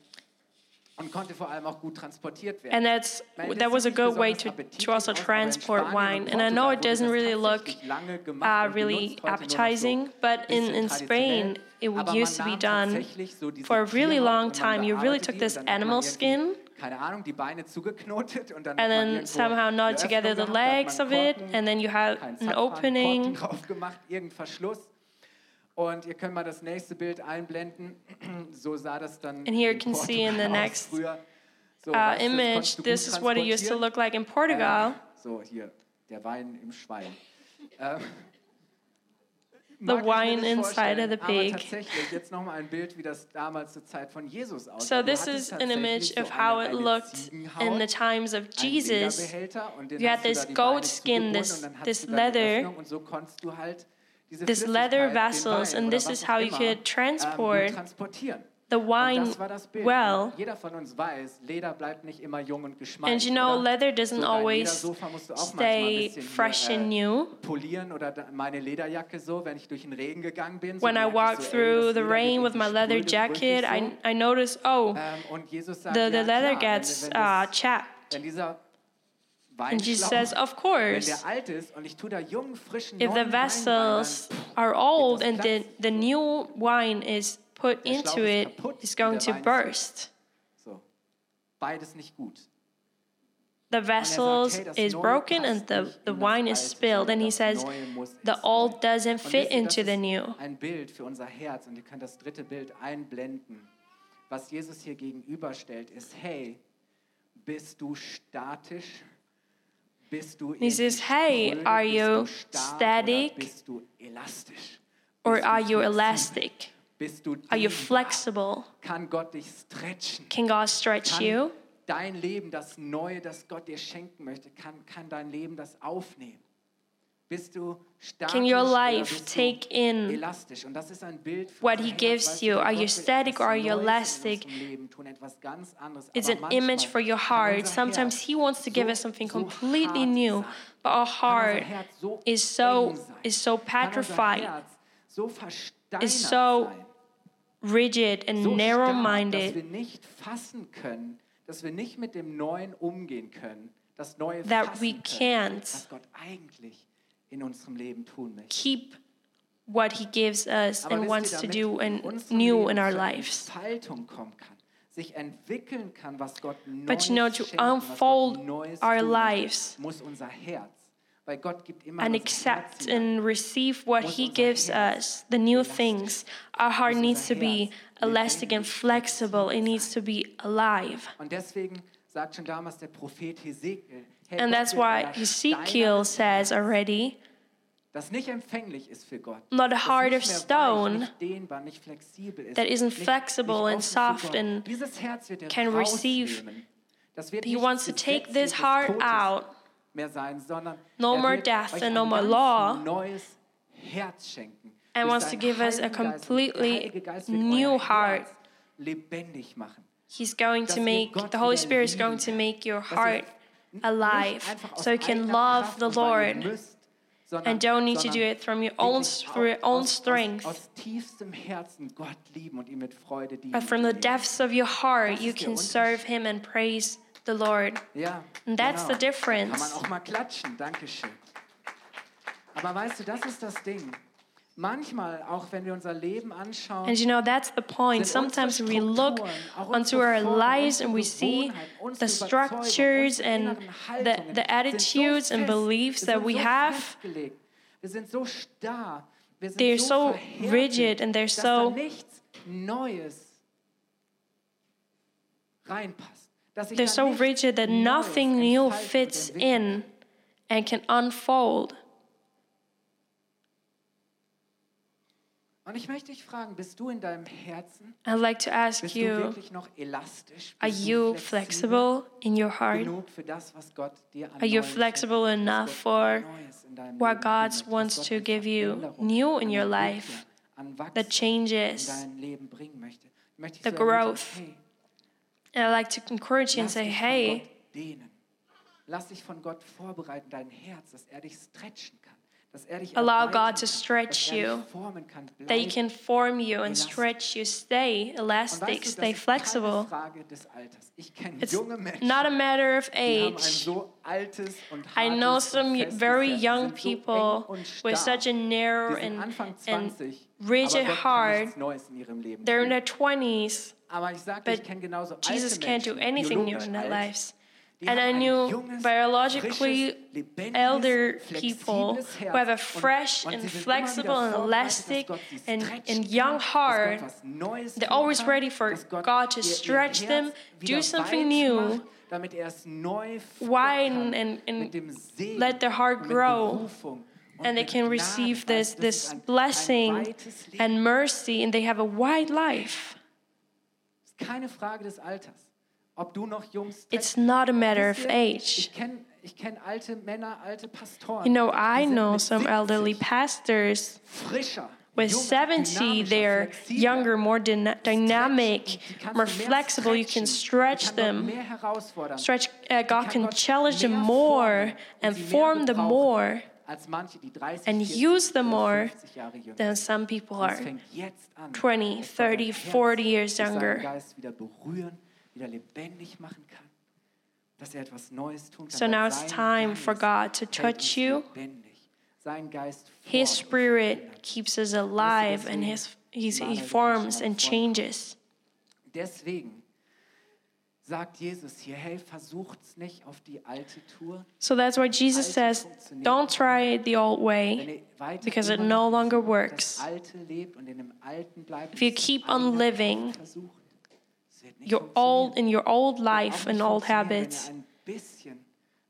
Speaker 2: And that's that was a good way to, to also
Speaker 3: aus, aber in
Speaker 2: transport wine. And I know it doesn't really look uh, really
Speaker 3: benutzt, heute nur noch so
Speaker 2: appetizing, but in, in Spain, it used to be done
Speaker 3: tatsächlich so diese
Speaker 2: for a really long time. You really took this
Speaker 3: und dann hat man
Speaker 2: animal skin
Speaker 3: Keine Ahnung, die Beine zugeknotet und dann
Speaker 2: and then somehow knot together the
Speaker 3: gehabt, da hat
Speaker 2: legs of it, and then you have an opening.
Speaker 3: Und ihr könnt mal das nächste Bild einblenden. So sah das dann
Speaker 2: And here you can see in the next.
Speaker 3: So,
Speaker 2: Uh,
Speaker 3: weißt du, das
Speaker 2: image,
Speaker 3: konntest du gut
Speaker 2: this is what it used to look like in Portugal.
Speaker 3: Ähm, so, hier, der Wein im Schwein. Ähm,
Speaker 2: The
Speaker 3: mag ich mir
Speaker 2: wine inside of the pig.
Speaker 3: tatsächlich, jetzt nochmal ein Bild, wie das damals zur Zeit von Jesus aussah.
Speaker 2: So this is an image of how it looked in the times of Jesus.
Speaker 3: Lederbehälter und den
Speaker 2: You had this goat skin, this-
Speaker 3: und dann hast
Speaker 2: this leather-
Speaker 3: Öffnung und so konntest du halt diese
Speaker 2: this leather vessels, and this is how you could
Speaker 3: ähm,
Speaker 2: transport the wine
Speaker 3: das war das Bild.
Speaker 2: well.
Speaker 3: Jeder von uns weiß, Leder bleibt nicht immer jung und geschmeidig.
Speaker 2: And you know, leather doesn't always
Speaker 3: Ledersofa musst du auch manchmal
Speaker 2: stay fresh and
Speaker 3: äh,
Speaker 2: new.
Speaker 3: polieren oder da- meine Lederjacke so, wenn ich durch den Regen gegangen bin.
Speaker 2: When I walk through the rain with my leather jacket, I, I notice, oh.
Speaker 3: Ähm, und Jesus sagt,
Speaker 2: the, the leather gets uh, chapped. And Jesus says, of course,
Speaker 3: der alt ist und ich tue da jungen, frischen,
Speaker 2: if the
Speaker 3: neuen Wein rein,
Speaker 2: vessels are old and the, the new wine is put into it, it's going to burst.
Speaker 3: so, beides nicht gut.
Speaker 2: The
Speaker 3: er
Speaker 2: vessels is broken and the, the wine is spilled. And he says, the old doesn't fit into the new.
Speaker 3: Ein Bild für unser Herz und ihr könnt das dritte Bild einblenden. Was Jesus hier gegenüberstellt, ist: Hey, bist du statisch?
Speaker 2: He says, "Hey, are you static?
Speaker 3: Oder bist du elastisch?
Speaker 2: Or are you elastic? Are you flexible?
Speaker 3: Kann Gott dich stretchen?
Speaker 2: Can God stretch you?
Speaker 3: dein Leben, das Neue, das Gott dir schenken möchte, kann, kann dein Leben das aufnehmen? Bist du
Speaker 2: Can your life take in?
Speaker 3: Und das ist ein Bild für
Speaker 2: what he gives you? Are you static or are you elastic?
Speaker 3: unserem Leben tun, etwas ganz anderes.
Speaker 2: It's an image for your heart. Sometimes He wants to give us something completely new, but our heart is so is so petrified, is so rigid and
Speaker 3: so stark, dass wir
Speaker 2: narrow-minded
Speaker 3: nicht fassen können, dass wir nicht mit dem Neuen umgehen können, das Neue
Speaker 2: that we can't
Speaker 3: was Gott eigentlich in unserem Leben tun möchte.
Speaker 2: keep what He gives us
Speaker 3: Aber
Speaker 2: and wants
Speaker 3: ihr,
Speaker 2: to do
Speaker 3: in
Speaker 2: and new in our lives.
Speaker 3: Kann, sich entwickeln kann, was Gott
Speaker 2: But you know, to
Speaker 3: schenken,
Speaker 2: unfold our
Speaker 3: tun
Speaker 2: lives
Speaker 3: muss unser Herz, weil Gott gibt immer
Speaker 2: and accept and receive what He gives
Speaker 3: Herz
Speaker 2: us, the new things. Our heart needs to be elastic and flexible. It needs to be alive.
Speaker 3: Und deswegen sagt schon damals der Prophet Hesekiel, hey,
Speaker 2: And that's why Ezekiel says already, Not a heart of stone that isn't flexible and soft and
Speaker 3: er
Speaker 2: can receive.
Speaker 3: Das wird
Speaker 2: He wants to take this heart out.
Speaker 3: mehr sein, sondern
Speaker 2: No
Speaker 3: er
Speaker 2: more death and no more law.
Speaker 3: neues Herz schenken.
Speaker 2: and wants to give us a
Speaker 3: Heiligen Geist. Der
Speaker 2: completely new heart.
Speaker 3: Lebendig machen.
Speaker 2: He's going to make, the Holy Spirit is going to make your heart alive so you can love the
Speaker 3: und weil ihr
Speaker 2: Lord
Speaker 3: sondern-
Speaker 2: and don't need to do it from your own, through your own strength.
Speaker 3: Aus, aus tiefstem Herzen Gott lieben und ihm mit Freude dienen.
Speaker 2: But from the depths of your heart, you can serve Him and praise the Lord.
Speaker 3: Ja,
Speaker 2: And that's
Speaker 3: genau.
Speaker 2: the difference.
Speaker 3: Kann man auch mal klatschen, Dankeschön. Aber weißt du, das ist das Ding. Manchmal, auch wenn wir unser Leben anschauen,
Speaker 2: And you know, that's the point. Sometimes we look onto our lives and we see the structures and the, the attitudes and beliefs that we have.
Speaker 3: festgelegt, wir sind so starr, wir sind
Speaker 2: They're
Speaker 3: so,
Speaker 2: rigid and they're so-
Speaker 3: da nichts Neues reinpasst. Dass sich
Speaker 2: They're so rigid that nothing new fits in and can unfold.
Speaker 3: Und ich möchte dich fragen, bist du in deinem Herzen,
Speaker 2: I'd like to ask
Speaker 3: bist du
Speaker 2: you
Speaker 3: wirklich noch elastisch?
Speaker 2: are you flexible in your heart?
Speaker 3: genug für das, was Gott dir an
Speaker 2: Are you flexible enough for
Speaker 3: Neues in deinem
Speaker 2: what God wants to give you new in your life, the changes,
Speaker 3: in dein Leben bringen möchte? Ich möchte dich
Speaker 2: the growth. And I'd like to encourage you and say, hey.
Speaker 3: Lass dich von Gott vorbereiten, dein Herz, dass er dich stretchen
Speaker 2: Allow God to stretch
Speaker 3: er
Speaker 2: you, that He can form you and stretch you. Stay elastic,
Speaker 3: weißt du, das
Speaker 2: stay flexible.
Speaker 3: keine Frage des Alters. Ich kenne
Speaker 2: It's not a matter of
Speaker 3: die haben ein
Speaker 2: age.
Speaker 3: so altes und
Speaker 2: I know some very young
Speaker 3: sind so eng
Speaker 2: people with such a narrow and, and rigid heart.
Speaker 3: nichts Neues in ihrem Leben
Speaker 2: they're in their 20s,
Speaker 3: Aber ich sage,
Speaker 2: but
Speaker 3: ich kenne genauso
Speaker 2: Jesus can't do anything new in their lives. And I knew biologically elder people who have a fresh and
Speaker 3: sie sind immer
Speaker 2: flexible and elastic
Speaker 3: dass Gott sie
Speaker 2: and, and young heart. They're always ready for God to stretch them, do something new,
Speaker 3: damit er es neu füllen
Speaker 2: widen and, and let their heart grow. And they can receive this,
Speaker 3: du, das ist
Speaker 2: this blessing and mercy, and they have a wide life.
Speaker 3: Keine Frage des Alters.
Speaker 2: It's not a matter of age.
Speaker 3: Ich kenne ich kenn alte Männer, alte Pastoren.
Speaker 2: You know, I know some elderly pastors
Speaker 3: frischer,
Speaker 2: with
Speaker 3: junger,
Speaker 2: 70, they're younger, more dyna- dynamic,
Speaker 3: Die kannst du
Speaker 2: more flexible. You can stretch
Speaker 3: Die kann Gott
Speaker 2: them. Stretch, uh, God can challenge them more and form them more
Speaker 3: als manche, die 30,
Speaker 2: and
Speaker 3: 40
Speaker 2: use them more
Speaker 3: 50 Jahre jünger
Speaker 2: than some people are.
Speaker 3: fängt jetzt an,
Speaker 2: 20,
Speaker 3: dass Gott dein
Speaker 2: 30, 40 years younger.
Speaker 3: Wieder lebendig machen kann, dass er etwas Neues tun kann.
Speaker 2: So now it's time for God to touch you. His spirit keeps us alive and his, he's, he forms and changes.
Speaker 3: Deswegen sagt Jesus hier, hey, versucht's nicht auf die alte Tour.
Speaker 2: So that's why Jesus says, don't try it the old way because it no longer works.
Speaker 3: Alte lebt und in dem Alten bleibt,
Speaker 2: If you keep on living
Speaker 3: Kraft versucht, es wird nicht
Speaker 2: Your old in your old life and old
Speaker 3: funktionieren, wenn ihr
Speaker 2: habits.
Speaker 3: ein bisschen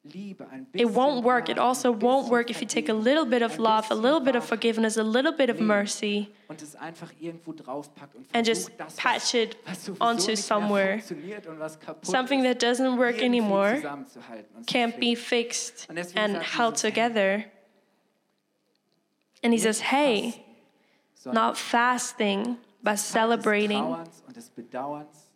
Speaker 3: Liebe, ein
Speaker 2: It won't work. It also won't work if you take a little bit of love, a little bit of forgiveness, a little bit of mercy,
Speaker 3: und es einfach irgendwo draufpackt und
Speaker 2: and just patch it onto somewhere.
Speaker 3: funktioniert und was kaputt
Speaker 2: something that doesn't work anymore
Speaker 3: zusammenzuhalten und zu
Speaker 2: can't be fixed and held together. And he says, hey, not fasting, but celebrating
Speaker 3: Trauerns und des Bedauerns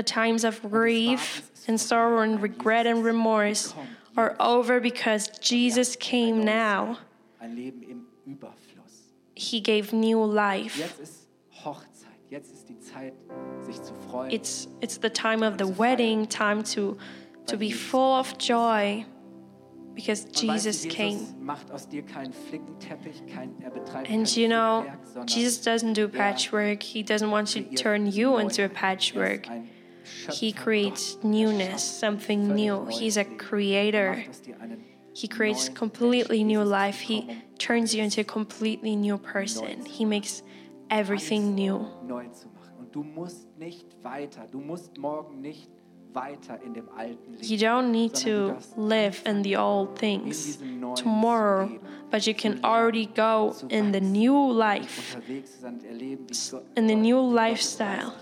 Speaker 2: the times of grief and sorrow and regret and remorse are over because Jesus came now.
Speaker 3: ein Leben im Überfluss.
Speaker 2: He gave new life.
Speaker 3: Jetzt ist Hochzeit. Jetzt ist die Zeit, sich zu freuen.
Speaker 2: It's it's the time of the wedding, time to to be full of joy because
Speaker 3: Und weißt du,
Speaker 2: Jesus came.
Speaker 3: macht aus dir keinen Flickenteppich, kein, er
Speaker 2: And you know, Jesus doesn't do patchwork. He doesn't want to turn you into a patchwork. He creates newness, something new. He's a creator.
Speaker 3: macht aus dir einen
Speaker 2: He creates completely new life. He turns you into a completely new person. He makes everything new.
Speaker 3: neu zu machen. Und du musst nicht weiter, du musst morgen nicht weiter in dem alten
Speaker 2: You don't need to live in the old things tomorrow, but you can already go in the new life.
Speaker 3: unterwegs zu sein und erleben, wie Gott,
Speaker 2: in the new lifestyle.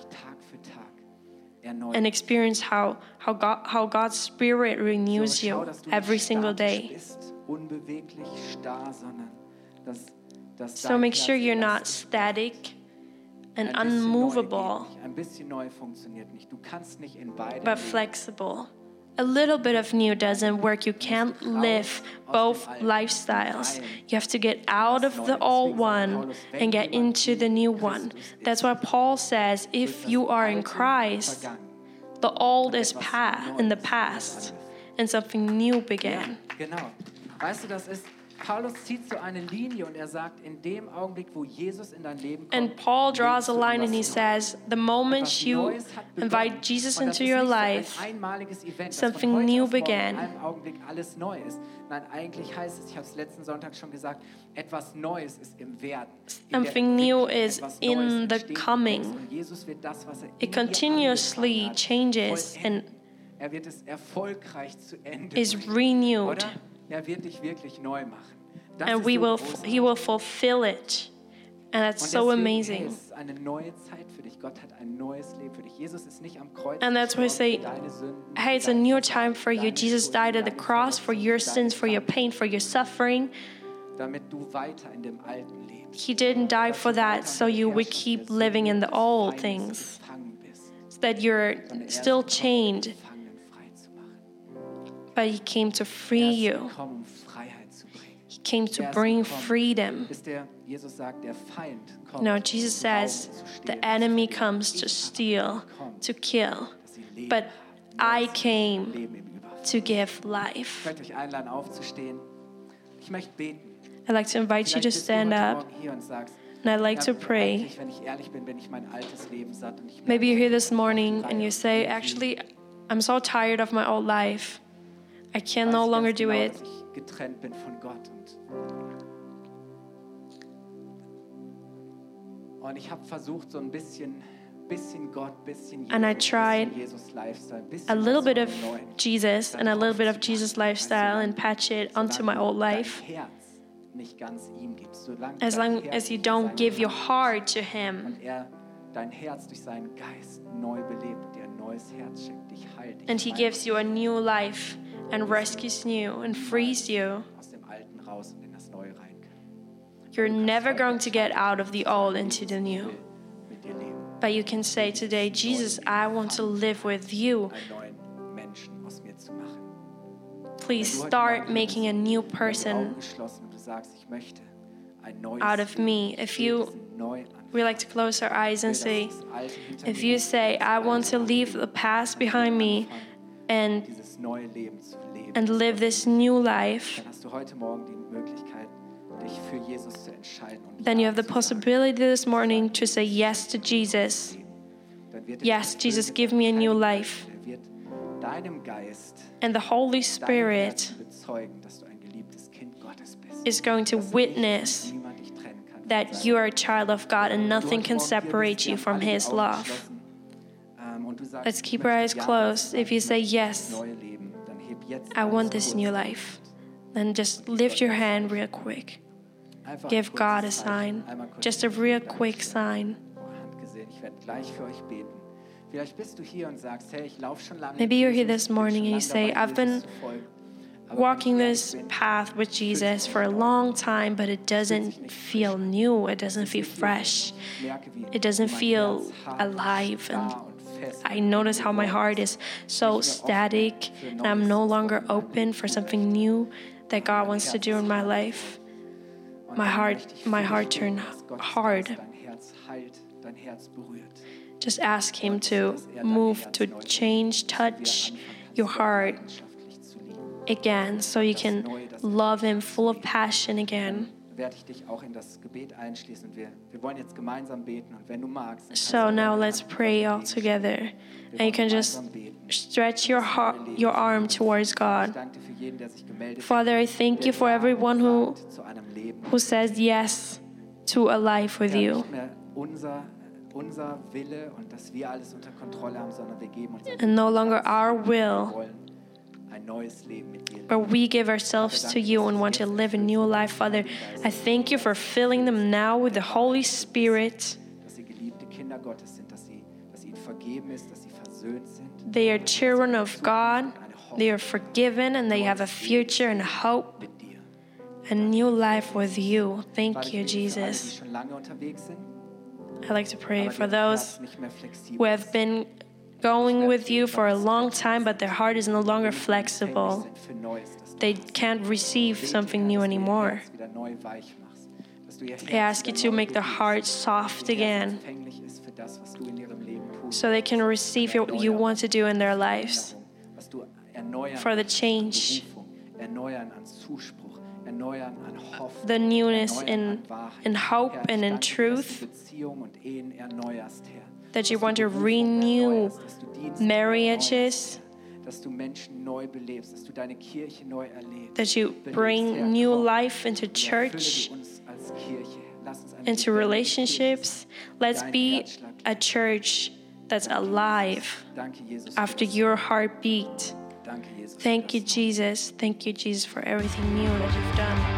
Speaker 2: And experience how how God how God's Spirit renews you every single day.
Speaker 3: Bist, unbeweglich, starr, sondern dass dass
Speaker 2: So make sure you're not static and
Speaker 3: ein bisschen neu
Speaker 2: unmovable,
Speaker 3: geht nicht. Ein bisschen neu funktioniert nicht. Du kannst nicht in beide
Speaker 2: but flexible. A little bit of new doesn't work. You can't live both lifestyles. You have to get out of the old one and get into the new one. That's why Paul says if you are in Christ, the old is past in the past and something new began.
Speaker 3: Genau. Weißt du, das ist, Paulus zieht so eine Linie und er sagt, in dem Augenblick, wo Jesus in dein Leben kommt,
Speaker 2: And Paul draws a line and he says, the moment you
Speaker 3: Neues hat begonnen.
Speaker 2: invite Jesus into your life,
Speaker 3: ein einmaliges Event, dass
Speaker 2: something new began.
Speaker 3: Einem Augenblick alles neu ist. Nein, eigentlich heißt es, ich habe es letzten Sonntag schon gesagt, etwas Neues ist im Werden.
Speaker 2: Something new is in the coming.
Speaker 3: Jesus wird das, was er
Speaker 2: it continuously changes and
Speaker 3: er wird es erfolgreich zu Ende
Speaker 2: is renewed.
Speaker 3: Oder? Er wird dich wirklich neu machen. Das
Speaker 2: and
Speaker 3: ist
Speaker 2: we
Speaker 3: so
Speaker 2: will
Speaker 3: großartig.
Speaker 2: he will fulfill it. And that's
Speaker 3: Und
Speaker 2: so amazing.
Speaker 3: ist eine neue Zeit für dich. Gott hat ein neues Leben für dich. Jesus ist nicht am Kreuz.
Speaker 2: And that's why I say,
Speaker 3: für deine Sünden,
Speaker 2: Hey, it's a new time for you. Jesus died at the cross for your sins, for your pain, for your suffering.
Speaker 3: Damit du weiter in dem Alten lebst.
Speaker 2: He didn't die for that so you would keep living in the old things, so that you're still chained, but He came to
Speaker 3: Er
Speaker 2: free you.
Speaker 3: gekommen, um Freiheit zu bringen.
Speaker 2: He came to
Speaker 3: Er
Speaker 2: bring freedom.
Speaker 3: Ihr, Jesus sagt, der Feind kommt,
Speaker 2: No,
Speaker 3: um
Speaker 2: Jesus says the enemy comes to steal, to kill,
Speaker 3: dass sie Leben
Speaker 2: but I came
Speaker 3: Leben im Überfluss.
Speaker 2: to give life.
Speaker 3: möchte euch einladen, aufzustehen. Ich möchte beten.
Speaker 2: I'd like to invite you to stand up,
Speaker 3: Morgen hier und sagst,
Speaker 2: and I'd like to pray.
Speaker 3: eigentlich, wenn ich ehrlich bin, bin ich mein altes Leben satt und ich
Speaker 2: Maybe you're here this morning and you say, Actually, I'm so tired of my old life. I can no longer do it.
Speaker 3: dass ich getrennt bin von Gott und, ich habe versucht, so ein bisschen, bisschen Gott, bisschen Jesus,
Speaker 2: And I tried
Speaker 3: Jesus Lifestyle, bisschen
Speaker 2: A little bit of Jesus and a little bit of Jesus lifestyle and patch it onto my old life.
Speaker 3: Dein Herz nicht ganz ihm gibst, solange
Speaker 2: As long as you don't give your heart to Him
Speaker 3: er dein Herz durch seinen Geist neu belebt und dir ein neues Herz schenkt, dich heilt, dich
Speaker 2: and He gives you a new life and rescues you and frees you, you're never going to get out of the old into the new. But you can say today, Jesus, I want to live with you. Please start making a new person out of me. If you we like to close our eyes and say, if you say, I want to leave the past behind me and
Speaker 3: dieses neue Leben zu leben.
Speaker 2: and live this new life,
Speaker 3: dann hast du heute Morgen die Möglichkeit, dich für Jesus zu entscheiden. Und
Speaker 2: then you have the possibility this morning to say yes to Jesus. Yes, Jesus, give me a new life.
Speaker 3: Er wird deinem Geist,
Speaker 2: And the Holy Spirit
Speaker 3: Herzen bezeugen, dass du ein geliebtes Kind Gottes bist.
Speaker 2: is going to witness
Speaker 3: dich niemand dich trennen kann von
Speaker 2: that you are a child of God and nothing can separate you from His love.
Speaker 3: ähm, und du sagst,
Speaker 2: Let's keep our eyes closed. If you say yes, I want this new life. Then just lift your hand real quick. Give God a sign. Just a real quick sign. Maybe you're here this morning and you say, I've been Walking this path with Jesus for a long time, but it doesn't feel new. It doesn't feel fresh. It doesn't feel alive and I notice how my heart is so static and I'm no longer open for something new that God wants to do in my life. My heart- my heart turned hard.
Speaker 3: Geist Dein Herz heilt, dein Herz berührt.
Speaker 2: Just ask Him to move, to change, touch your heart
Speaker 3: Leidenschaftlich zu lieben.
Speaker 2: again so you can love Him full of passion again.
Speaker 3: Werde ich dich auch in das Gebet einschließen. Wir, wir wollen jetzt gemeinsam beten und wenn du magst, dann kannst
Speaker 2: So
Speaker 3: du
Speaker 2: now
Speaker 3: deine
Speaker 2: let's
Speaker 3: Hand
Speaker 2: pray all
Speaker 3: entgegenstrecken.
Speaker 2: together.
Speaker 3: Wir
Speaker 2: And you
Speaker 3: wollen
Speaker 2: can just
Speaker 3: gemeinsam beten.
Speaker 2: stretch your heart, your arm towards
Speaker 3: Ich
Speaker 2: God.
Speaker 3: danke dir für jeden, der sich gemeldet
Speaker 2: Father, I thank
Speaker 3: der
Speaker 2: you for
Speaker 3: Ja
Speaker 2: everyone who,
Speaker 3: sagt zu einem Leben.
Speaker 2: who says yes to a life with
Speaker 3: Ja,
Speaker 2: you.
Speaker 3: nicht mehr unser, unser Wille und dass wir alles unter Kontrolle haben, sondern wir geben uns
Speaker 2: And no longer our
Speaker 3: wir
Speaker 2: will, but we give ourselves to you and want to live a new life, Father. I thank you for filling them now with the Holy Spirit.
Speaker 3: Dass sie geliebte Kinder Gottes sind, dass, sie, dass ihnen vergeben ist, dass sie versöhnt sind.
Speaker 2: They are children of God, they are forgiven, and they have a future and hope. a new life with you. Thank you,
Speaker 3: bete für alle, die
Speaker 2: Jesus.
Speaker 3: schon lange unterwegs sind,
Speaker 2: I'd like to pray for those
Speaker 3: Herz nicht mehr flexibel
Speaker 2: who have been going with you for a long time, but their heart is no longer flexible. They can't receive something new anymore. I ask you to make their heart soft again so they can receive what you want to do in their lives. For the change. The newness in, in hope and in truth.
Speaker 3: Du Beziehungen und Ehen erneuerst, Herr.
Speaker 2: That you want to renew
Speaker 3: erneuerst, dass du Dienste
Speaker 2: marriages.
Speaker 3: erneuerst, dass du Menschen neu belebst, dass du deine Kirche neu erlebst.
Speaker 2: That you bring new life into church,
Speaker 3: du uns als Kirche. Lass uns eine
Speaker 2: into relationships. Let's be a church that's alive
Speaker 3: Danke, Jesus. für
Speaker 2: after your heartbeat.
Speaker 3: Danke, Jesus. für
Speaker 2: Thank you. Jesus. Thank you, Jesus, for everything new that you've done.